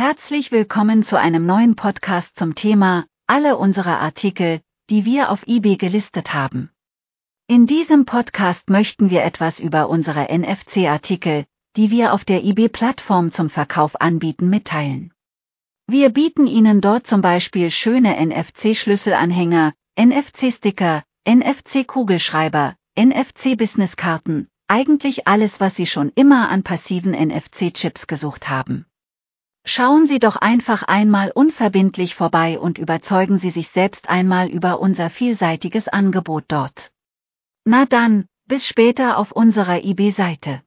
Herzlich willkommen zu einem neuen Podcast zum Thema alle unsere Artikel, die wir auf eBay gelistet haben. In diesem Podcast möchten wir etwas über unsere NFC-Artikel, die wir auf der eBay-Plattform zum Verkauf anbieten, mitteilen. Wir bieten Ihnen dort zum Beispiel schöne NFC-Schlüsselanhänger, NFC-Sticker, NFC-Kugelschreiber, NFC-Businesskarten, eigentlich alles, was Sie schon immer an passiven NFC-Chips gesucht haben. Schauen Sie doch einfach einmal unverbindlich vorbei und überzeugen Sie sich selbst einmal über unser vielseitiges Angebot dort. Na dann, bis später auf unserer eBay-Seite.